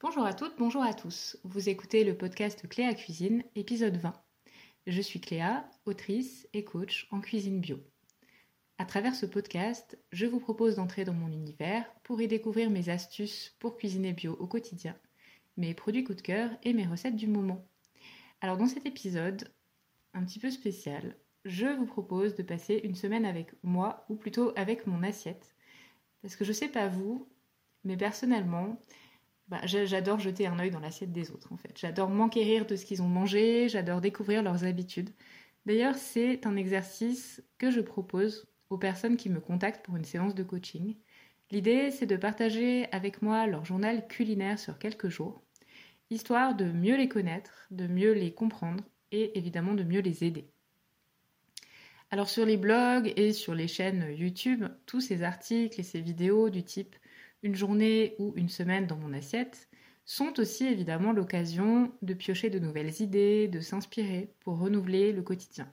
Bonjour à toutes, bonjour à tous. Vous écoutez le podcast Cléa Cuisine, épisode 20. Je suis Cléa, autrice et coach en cuisine bio. À travers ce podcast, je vous propose d'entrer dans mon univers pour y découvrir mes astuces pour cuisiner bio au quotidien, mes produits coup de cœur et mes recettes du moment. Alors dans cet épisode, un petit peu spécial, je vous propose de passer une semaine avec moi, ou plutôt avec mon assiette. Parce que je sais pas vous, mais personnellement, bah, j'adore jeter un œil dans l'assiette des autres en fait. J'adore m'enquérir de ce qu'ils ont mangé, j'adore découvrir leurs habitudes. D'ailleurs, c'est un exercice que je propose aux personnes qui me contactent pour une séance de coaching. L'idée, c'est de partager avec moi leur journal culinaire sur quelques jours, histoire de mieux les connaître, de mieux les comprendre et évidemment de mieux les aider. Alors sur les blogs et sur les chaînes YouTube, tous ces articles et ces vidéos du type une journée ou une semaine dans mon assiette sont aussi évidemment l'occasion de piocher de nouvelles idées, de s'inspirer pour renouveler le quotidien.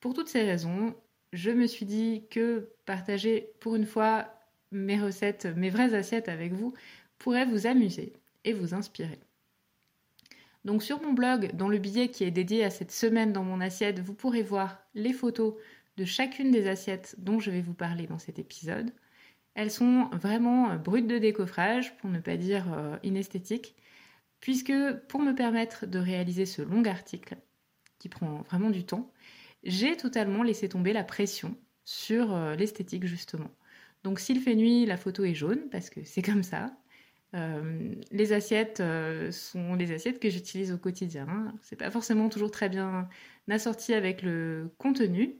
Pour toutes ces raisons, je me suis dit que partager pour une fois mes recettes, mes vraies assiettes avec vous pourrait vous amuser et vous inspirer. Donc sur mon blog, dans le billet qui est dédié à cette semaine dans mon assiette, vous pourrez voir les photos de chacune des assiettes dont je vais vous parler dans cet épisode. Elles sont vraiment brutes de décoffrage, pour ne pas dire euh, inesthétiques, puisque pour me permettre de réaliser ce long article, qui prend vraiment du temps, j'ai totalement laissé tomber la pression sur euh, l'esthétique justement. Donc s'il fait nuit, la photo est jaune, parce que c'est comme ça. Euh, les assiettes sont les assiettes que j'utilise au quotidien. C'est pas forcément toujours très bien assorti avec le contenu.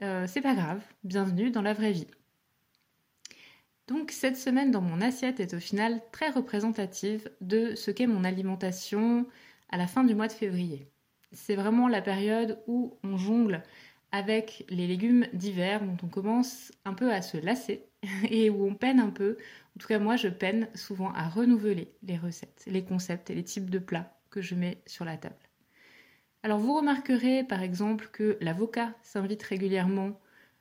c'est pas grave, bienvenue dans la vraie vie. Donc cette semaine dans mon assiette est au final très représentative de ce qu'est mon alimentation à la fin du mois de février. C'est vraiment la période où on jongle avec les légumes d'hiver dont on commence un peu à se lasser et où on peine un peu, en tout cas moi je peine souvent à renouveler les recettes, les concepts et les types de plats que je mets sur la table. Alors vous remarquerez par exemple que l'avocat s'invite régulièrement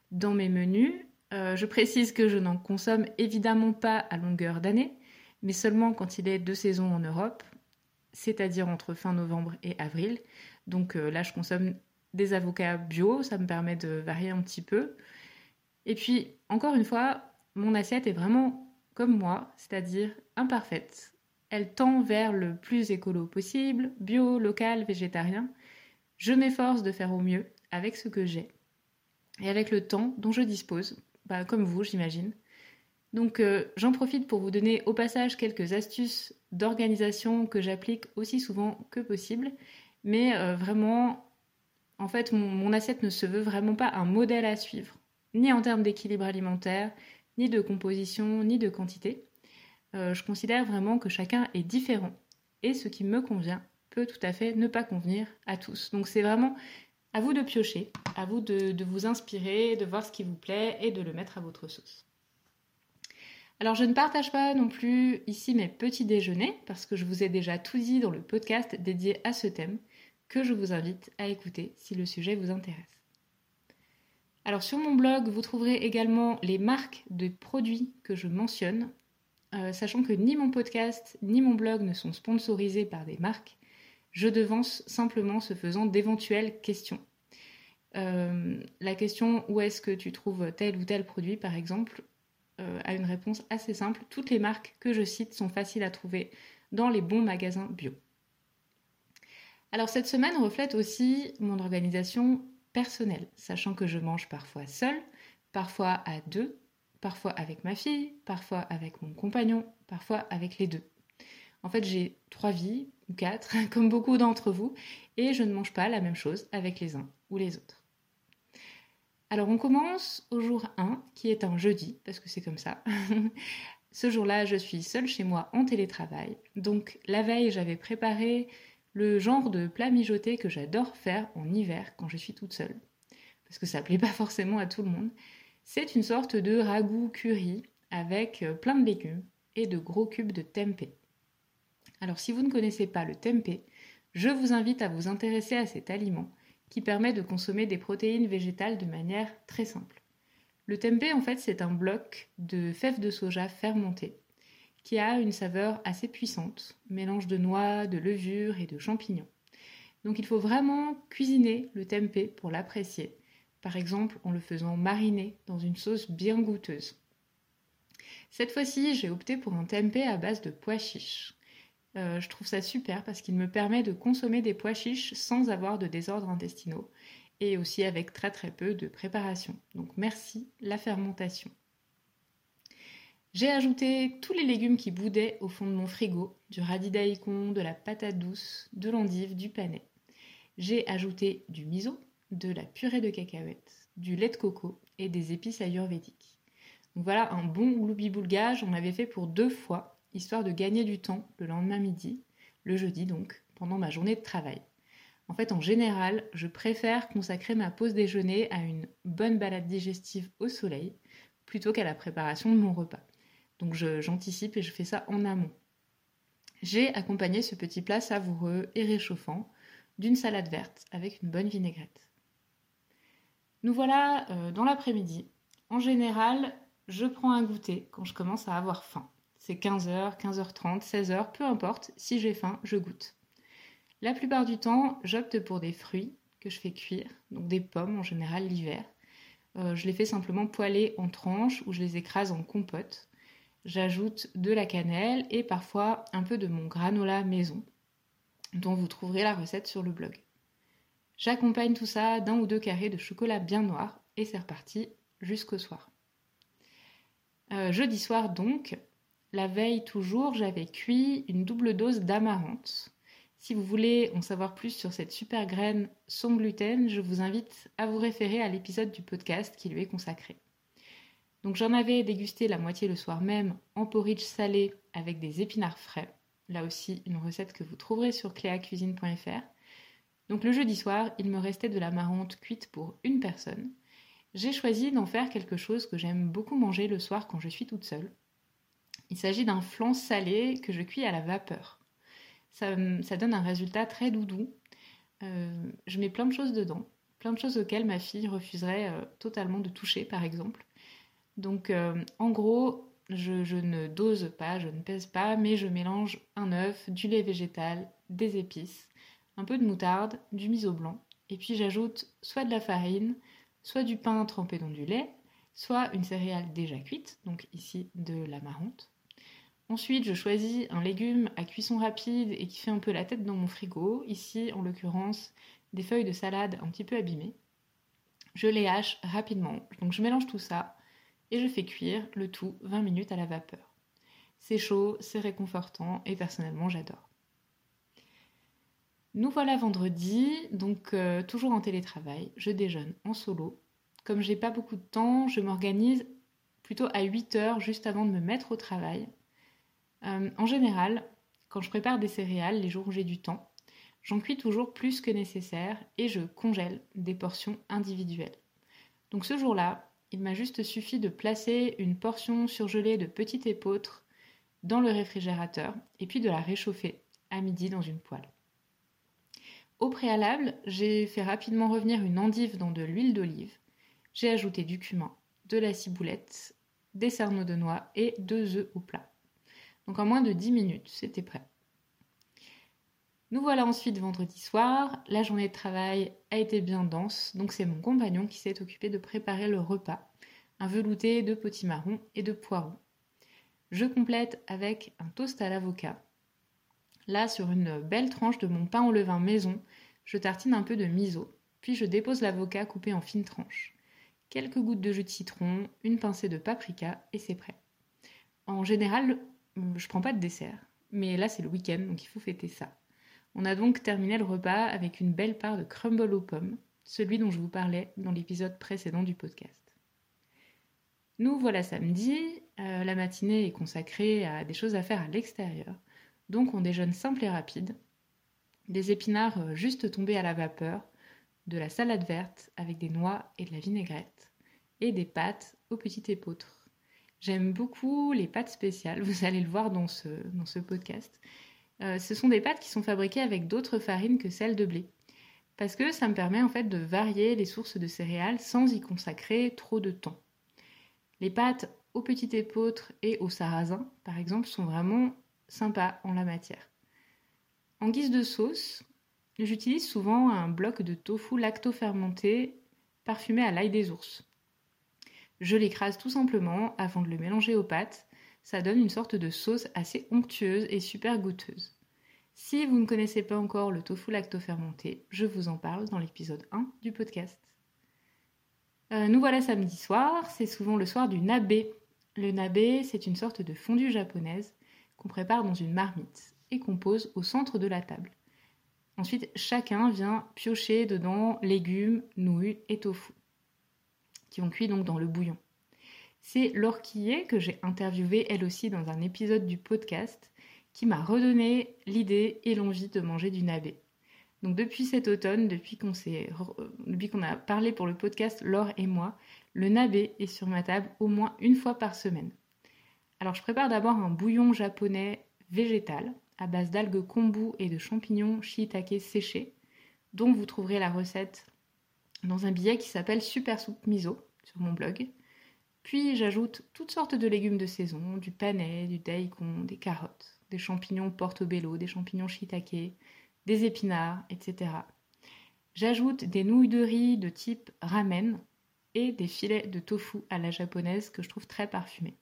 dans mes menus euh, je précise que je n'en consomme évidemment pas à longueur d'année, mais seulement quand il est de saison en Europe, c'est-à-dire entre fin novembre et avril. Donc euh, là, je consomme des avocats bio, ça me permet de varier un petit peu. Et puis, encore une fois, mon assiette est vraiment comme moi, c'est-à-dire imparfaite. Elle tend vers le plus écolo possible, bio, local, végétarien. Je m'efforce de faire au mieux avec ce que j'ai et avec le temps dont je dispose bah, comme vous, j'imagine. Donc euh, j'en profite pour vous donner au passage quelques astuces d'organisation que j'applique aussi souvent que possible. Mais euh, vraiment, en fait, mon, assiette ne se veut vraiment pas un modèle à suivre, ni en termes d'équilibre alimentaire, ni de composition, ni de quantité. Euh, je considère vraiment que chacun est différent et ce qui me convient peut tout à fait ne pas convenir à tous. Donc c'est vraiment à vous de piocher, à vous de, vous inspirer, de voir ce qui vous plaît et de le mettre à votre sauce. Alors je ne partage pas non plus ici mes petits déjeuners parce que je vous ai déjà tout dit dans le podcast dédié à ce thème que je vous invite à écouter si le sujet vous intéresse. Alors sur mon blog, vous trouverez également les marques de produits que je mentionne, euh, sachant que ni mon podcast ni mon blog ne sont sponsorisés par des marques, je devance simplement ce faisant d'éventuelles questions. Euh, la question où est-ce que tu trouves tel ou tel produit, par exemple, euh, a une réponse assez simple. Toutes les marques que je cite sont faciles à trouver dans les bons magasins bio. Alors cette semaine reflète aussi mon organisation personnelle, sachant que je mange parfois seule, parfois à deux, parfois avec ma fille, parfois avec mon compagnon, parfois avec les deux. En fait, j'ai trois vies, ou quatre, comme beaucoup d'entre vous, et je ne mange pas la même chose avec les uns ou les autres. Alors on commence au jour 1, qui est un jeudi, parce que c'est comme ça. Ce jour-là, je suis seule chez moi en télétravail. Donc la veille, j'avais préparé le genre de plat mijoté que j'adore faire en hiver quand je suis toute seule. Parce que ça plaît pas forcément à tout le monde. C'est une sorte de ragoût curry avec plein de légumes et de gros cubes de tempeh. Alors si vous ne connaissez pas le tempeh, je vous invite à vous intéresser à cet aliment qui permet de consommer des protéines végétales de manière très simple. Le tempeh en fait c'est un bloc de fèves de soja fermentées qui a une saveur assez puissante, mélange de noix, de levure et de champignons. Donc il faut vraiment cuisiner le tempeh pour l'apprécier, par exemple en le faisant mariner dans une sauce bien goûteuse. Cette fois-ci, j'ai opté pour un tempeh à base de pois chiches. Euh, je trouve ça super parce qu'il me permet de consommer des pois chiches sans avoir de désordres intestinaux et aussi avec très très peu de préparation. Donc merci la fermentation. J'ai ajouté tous les légumes qui boudaient au fond de mon frigo, du radis daikon, de la patate douce, de l'endive, du panais. J'ai ajouté du miso, de la purée de cacahuètes, du lait de coco et des épices ayurvédiques. Donc voilà un bon loubi-boulga, j'en avais fait pour deux fois histoire de gagner du temps le lendemain midi, le jeudi donc, pendant ma journée de travail. En fait, en général, je préfère consacrer ma pause déjeuner à une bonne balade digestive au soleil plutôt qu'à la préparation de mon repas. Donc j'anticipe et je fais ça en amont. J'ai accompagné ce petit plat savoureux et réchauffant d'une salade verte avec une bonne vinaigrette. Nous voilà euh, dans l'après-midi. En général, je prends un goûter quand je commence à avoir faim. C'est 15h, 15h30, 16h, peu importe, si j'ai faim, je goûte. La plupart du temps, j'opte pour des fruits que je fais cuire, donc des pommes en général l'hiver. Euh, je les fais simplement poêler en tranches ou je les écrase en compote. J'ajoute de la cannelle et parfois un peu de mon granola maison, dont vous trouverez la recette sur le blog. J'accompagne tout ça d'un ou deux carrés de chocolat bien noir et c'est reparti jusqu'au soir. Euh, jeudi soir donc, la veille toujours, j'avais cuit une double dose d'amarante. Si vous voulez en savoir plus sur cette super graine sans gluten, je vous invite à vous référer à l'épisode du podcast qui lui est consacré. Donc j'en avais dégusté la moitié le soir même en porridge salé avec des épinards frais. Là aussi, une recette que vous trouverez sur cléacuisine.fr. Donc le jeudi soir, il me restait de l'amarante cuite pour une personne. J'ai choisi d'en faire quelque chose que j'aime beaucoup manger le soir quand je suis toute seule. Il s'agit d'un flan salé que je cuis à la vapeur. Ça, donne un résultat très doudou. Euh, je mets plein de choses dedans, plein de choses auxquelles ma fille refuserait euh, totalement de toucher, par exemple. Donc, euh, en gros, je, ne dose pas, je ne pèse pas, mais je mélange un œuf, du lait végétal, des épices, un peu de moutarde, du miso blanc, et puis j'ajoute soit de la farine, soit du pain trempé dans du lait, soit une céréale déjà cuite, donc ici de l'amarante, Ensuite, je choisis un légume à cuisson rapide et qui fait un peu la tête dans mon frigo. Ici, en l'occurrence, des feuilles de salade un petit peu abîmées. Je les hache rapidement. Donc je mélange tout ça et je fais cuire le tout 20 minutes à la vapeur. C'est chaud, c'est réconfortant et personnellement j'adore. Nous voilà vendredi, donc euh, toujours en télétravail. Je déjeune en solo. Comme j'ai pas beaucoup de temps, je m'organise plutôt à 8 heures juste avant de me mettre au travail euh, en général, quand je prépare des céréales les jours où j'ai du temps, j'en cuis toujours plus que nécessaire et je congèle des portions individuelles. Donc ce jour-là, il m'a juste suffi de placer une portion surgelée de petite épeautre dans le réfrigérateur et puis de la réchauffer à midi dans une poêle. Au préalable, j'ai fait rapidement revenir une endive dans de l'huile d'olive. J'ai ajouté du cumin, de la ciboulette, des cerneaux de noix et deux œufs au plat. Donc en moins de 10 minutes, c'était prêt. Nous voilà ensuite vendredi soir. La journée de travail a été bien dense, donc c'est mon compagnon qui s'est occupé de préparer le repas. Un velouté de potimarron et de poireaux. Je complète avec un toast à l'avocat. Là, sur une belle tranche de mon pain au levain maison, je tartine un peu de miso, puis je dépose l'avocat coupé en fines tranches. Quelques gouttes de jus de citron, une pincée de paprika et c'est prêt. En général, je prends pas de dessert, mais là c'est le week-end, donc il faut fêter ça. On a donc terminé le repas avec une belle part de crumble aux pommes, celui dont je vous parlais dans l'épisode précédent du podcast. Nous voilà samedi, euh, la matinée est consacrée à des choses à faire à l'extérieur, donc on déjeune simple et rapide, des épinards euh, juste tombés à la vapeur, de la salade verte avec des noix et de la vinaigrette, et des pâtes aux petites épeautres. J'aime beaucoup les pâtes spéciales, vous allez le voir dans ce, podcast. Euh, ce sont des pâtes qui sont fabriquées avec d'autres farines que celles de blé. Parce que ça me permet en fait de varier les sources de céréales sans y consacrer trop de temps. Les pâtes au petit épeautre et au sarrasin, par exemple, sont vraiment sympas en la matière. En guise de sauce, j'utilise souvent un bloc de tofu lacto-fermenté parfumé à l'ail des ours. Je l'écrase tout simplement avant de le mélanger aux pâtes. Ça donne une sorte de sauce assez onctueuse et super goûteuse. Si vous ne connaissez pas encore le tofu lacto-fermenté, je vous en parle dans l'épisode 1 du podcast. Euh, nous voilà samedi soir, c'est souvent le soir du nabe. Le nabe, c'est une sorte de fondue japonaise qu'on prépare dans une marmite et qu'on pose au centre de la table. Ensuite, chacun vient piocher dedans légumes, nouilles et tofu, qui ont cuit donc dans le bouillon. C'est l'orquillée que j'ai interviewée elle aussi dans un épisode du podcast qui m'a redonné l'idée et l'envie de manger du nabe. Donc depuis cet automne, depuis qu'on qu'on a parlé pour le podcast Laure et moi, le nabe est sur ma table au moins une fois par semaine. Alors je prépare d'abord un bouillon japonais végétal à base d'algues kombu et de champignons shiitake séchés, dont vous trouverez la recette dans un billet qui s'appelle Super Soupe Miso sur mon blog. Puis j'ajoute toutes sortes de légumes de saison, du panais, du daikon, des carottes, des champignons portobello, des champignons shiitake, des épinards, etc. J'ajoute des nouilles de riz de type ramen et des filets de tofu à la japonaise que je trouve très parfumés.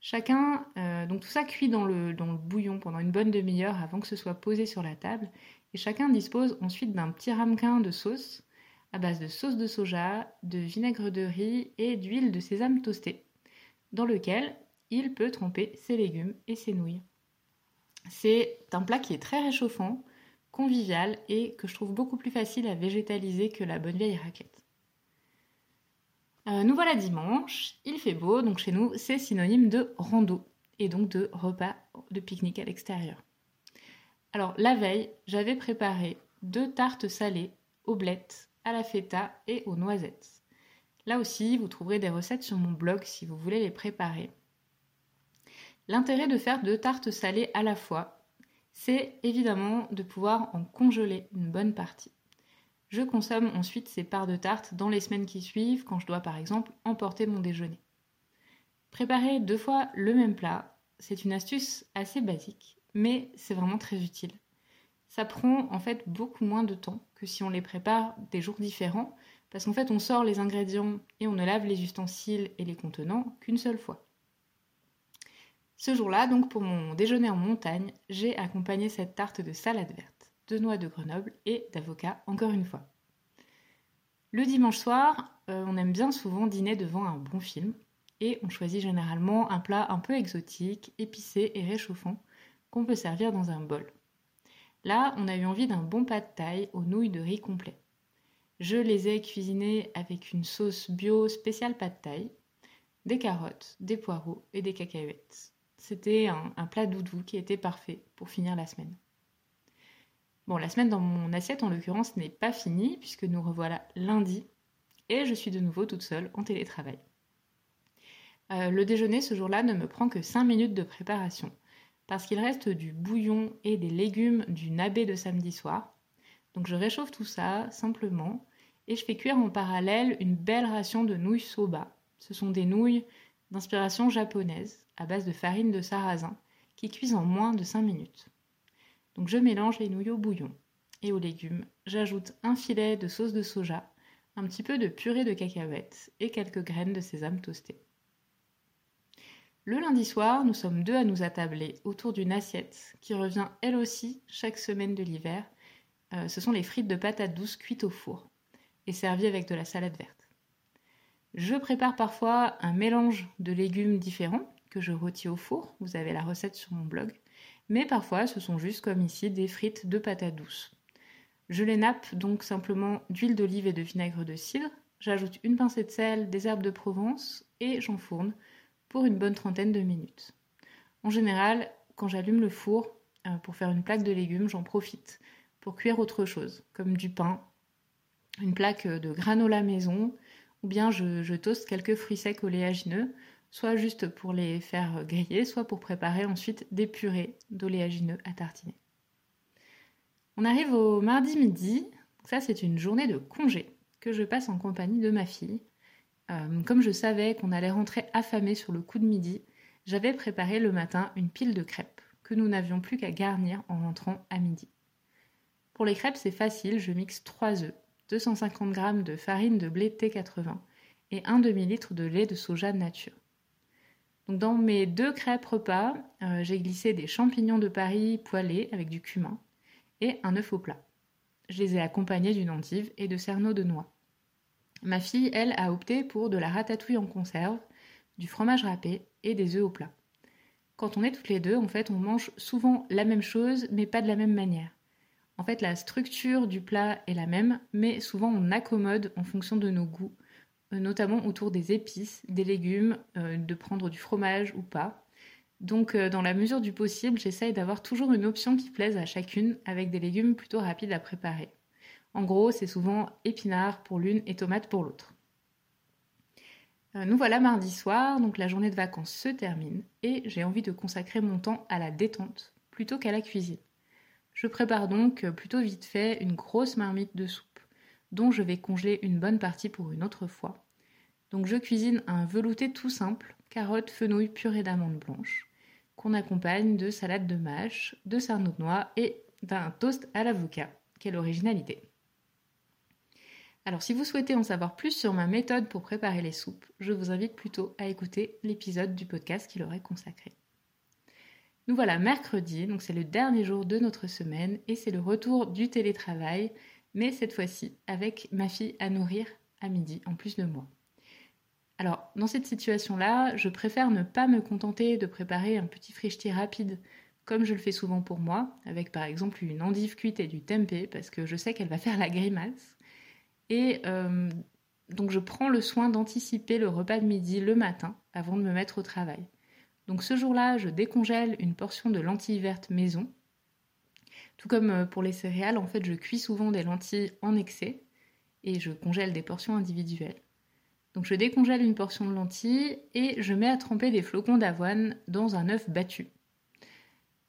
Chacun, euh, donc tout ça cuit dans le, dans le bouillon pendant une bonne demi-heure avant que ce soit posé sur la table. Et chacun dispose ensuite d'un petit ramequin de sauce à base de sauce de soja, de vinaigre de riz et d'huile de sésame toastée, dans lequel il peut tremper ses légumes et ses nouilles. C'est un plat qui est très réchauffant, convivial et que je trouve beaucoup plus facile à végétaliser que la bonne vieille raclette. Euh, nous voilà dimanche, il fait beau, donc chez nous c'est synonyme de rando et donc de repas de pique-nique à l'extérieur. Alors la veille, j'avais préparé deux tartes salées aux blettes, à la feta et aux noisettes. Là aussi, vous trouverez des recettes sur mon blog si vous voulez les préparer. L'intérêt de faire deux tartes salées à la fois, c'est évidemment de pouvoir en congeler une bonne partie. Je consomme ensuite ces parts de tarte dans les semaines qui suivent quand je dois par exemple emporter mon déjeuner. Préparer deux fois le même plat, c'est une astuce assez basique, mais c'est vraiment très utile. Ça prend en fait beaucoup moins de temps que si on les prépare des jours différents, parce qu'en fait on sort les ingrédients et on ne lave les ustensiles et les contenants qu'une seule fois. Ce jour-là, donc pour mon déjeuner en montagne, j'ai accompagné cette tarte de salade verte, de noix de Grenoble et d'avocat encore une fois. Le dimanche soir, euh, on aime bien souvent dîner devant un bon film et on choisit généralement un plat un peu exotique, épicé et réchauffant qu'on peut servir dans un bol. Là, on a eu envie d'un bon pas de taille aux nouilles de riz complet. Je les ai cuisinés avec une sauce bio spéciale pas de taille, des carottes, des poireaux et des cacahuètes. C'était un, plat doudou qui était parfait pour finir la semaine. Bon, la semaine dans mon assiette, en l'occurrence, n'est pas finie puisque nous revoilà lundi et je suis de nouveau toute seule en télétravail. Euh, le déjeuner ce jour-là ne me prend que 5 minutes de préparation parce qu'il reste du bouillon et des légumes du nabé de samedi soir. Donc je réchauffe tout ça simplement et je fais cuire en parallèle une belle ration de nouilles soba. Ce sont des nouilles d'inspiration japonaise à base de farine de sarrasin qui cuisent en moins de 5 minutes. Donc je mélange les nouilles au bouillon et aux légumes. J'ajoute un filet de sauce de soja, un petit peu de purée de cacahuètes et quelques graines de sésame toastées. Le lundi soir, nous sommes deux à nous attabler autour d'une assiette qui revient elle aussi chaque semaine de l'hiver. Euh, ce sont les frites de patates douces cuites au four et servies avec de la salade verte. Je prépare parfois un mélange de légumes différents que je rôtis au four. Vous avez la recette sur mon blog. Mais parfois, ce sont juste comme ici des frites de patates douces. Je les nappe donc simplement d'huile d'olive et de vinaigre de cidre. J'ajoute une pincée de sel, des herbes de Provence et j'enfourne pour une bonne trentaine de minutes. En général, quand j'allume le four euh, pour faire une plaque de légumes, j'en profite pour cuire autre chose, comme du pain, une plaque de granola maison, ou bien je, je toast quelques fruits secs oléagineux soit juste pour les faire griller, soit pour préparer ensuite des purées d'oléagineux à tartiner. On arrive au mardi midi, ça c'est une journée de congé que je passe en compagnie de ma fille. Euh, comme je savais qu'on allait rentrer affamé sur le coup de midi, j'avais préparé le matin une pile de crêpes que nous n'avions plus qu'à garnir en rentrant à midi. Pour les crêpes, c'est facile, je mixe 3 œufs, 250 g de farine de blé T80 et un demi-litre de lait de soja nature. Dans mes deux crêpes repas, euh, j'ai glissé des champignons de Paris poêlés avec du cumin et un œuf au plat. Je les ai accompagnés d'une endive et de cerneaux de noix. Ma fille, elle, a opté pour de la ratatouille en conserve, du fromage râpé et des œufs au plat. Quand on est toutes les deux, en fait, on mange souvent la même chose, mais pas de la même manière. En fait, la structure du plat est la même, mais souvent on accommode en fonction de nos goûts, euh, notamment autour des épices, des légumes, euh, de prendre du fromage ou pas. Donc, euh, dans la mesure du possible, j'essaye d'avoir toujours une option qui plaise à chacune, avec des légumes plutôt rapides à préparer. En gros, c'est souvent épinards pour l'une et tomates pour l'autre. Nous voilà mardi soir, donc la journée de vacances se termine et j'ai envie de consacrer mon temps à la détente plutôt qu'à la cuisine. Je prépare donc plutôt vite fait une grosse marmite de soupe dont je vais congeler une bonne partie pour une autre fois. Donc je cuisine un velouté tout simple, carottes, fenouil, purée d'amandes blanches, qu'on accompagne de salade de mâche, de sarneaux de noix et d'un toast à l'avocat. Quelle originalité alors si vous souhaitez en savoir plus sur ma méthode pour préparer les soupes, je vous invite plutôt à écouter l'épisode du podcast qui leur est consacré. Nous voilà mercredi, donc c'est le dernier jour de notre semaine et c'est le retour du télétravail mais cette fois-ci avec ma fille à nourrir à midi en plus de moi. Alors, dans cette situation-là, je préfère ne pas me contenter de préparer un petit frichti rapide comme je le fais souvent pour moi, avec par exemple une endive cuite et du tempeh, parce que je sais qu'elle va faire la grimace. Et euh, donc je prends le soin d'anticiper le repas de midi le matin avant de me mettre au travail. Donc ce jour-là, je décongèle une portion de lentilles vertes maison tout comme euh, pour les céréales, en fait, je cuis souvent des lentilles en excès et je congèle des portions individuelles. Donc je décongèle une portion de lentilles et je mets à tremper des flocons d'avoine dans un œuf battu.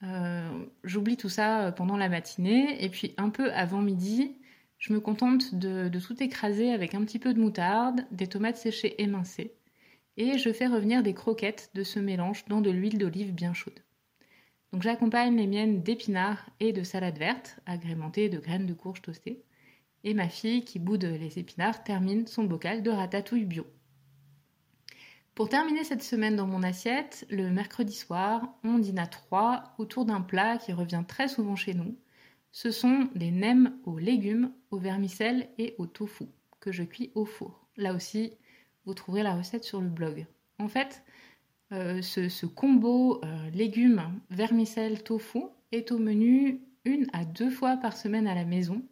Euh, j'oublie tout ça pendant la matinée et puis un peu avant midi, je me contente de, tout écraser avec un petit peu de moutarde, des tomates séchées émincées et je fais revenir des croquettes de ce mélange dans de l'huile d'olive bien chaude. Donc j'accompagne les miennes d'épinards et de salade verte, agrémentée de graines de courge toastées. Et ma fille, qui boude les épinards, termine son bocal de ratatouille bio. Pour terminer cette semaine dans mon assiette, le mercredi soir, on dîne à trois autour d'un plat qui revient très souvent chez nous. Ce sont des nems aux légumes, au vermicelles et au tofu que je cuis au four. Là aussi, vous trouverez la recette sur le blog. En fait, euh, ce, combo euh, légumes, vermicelle, tofu est au menu une à deux fois par semaine à la maison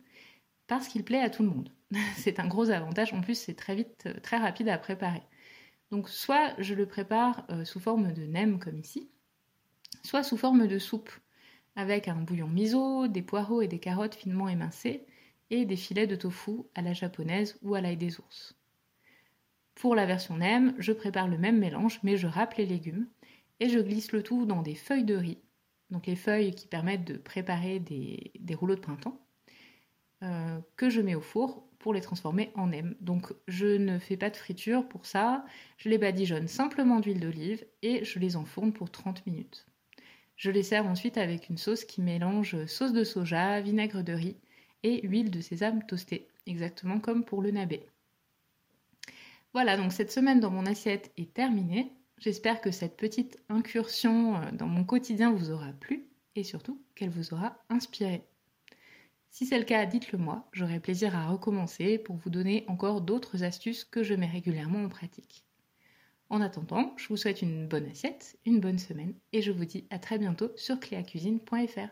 parce qu'il plaît à tout le monde. c'est un gros avantage. En plus, c'est très vite, euh, très rapide à préparer. Donc, soit je le prépare sous forme de nem comme ici, soit sous forme de soupe avec un bouillon miso, des poireaux et des carottes finement émincées et des filets de tofu à la japonaise ou à l'ail des ours. Pour la version NEM, je prépare le même mélange, mais je râpe les légumes et je glisse le tout dans des feuilles de riz, donc les feuilles qui permettent de préparer des, rouleaux de printemps, euh, que je mets au four pour les transformer en NEM. Donc je ne fais pas de friture pour ça, je les badigeonne simplement d'huile d'olive et je les enfourne pour 30 minutes. Je les sers ensuite avec une sauce qui mélange sauce de soja, vinaigre de riz et huile de sésame toastée, exactement comme pour le nabé. Voilà, donc cette semaine dans mon assiette est terminée. J'espère que cette petite incursion euh, dans mon quotidien vous aura plu et surtout qu'elle vous aura inspiré. Si c'est le cas, dites-le moi, j'aurai plaisir à recommencer pour vous donner encore d'autres astuces que je mets régulièrement en pratique. En attendant, je vous souhaite une bonne assiette, une bonne semaine et je vous dis à très bientôt sur cléacuisine.fr.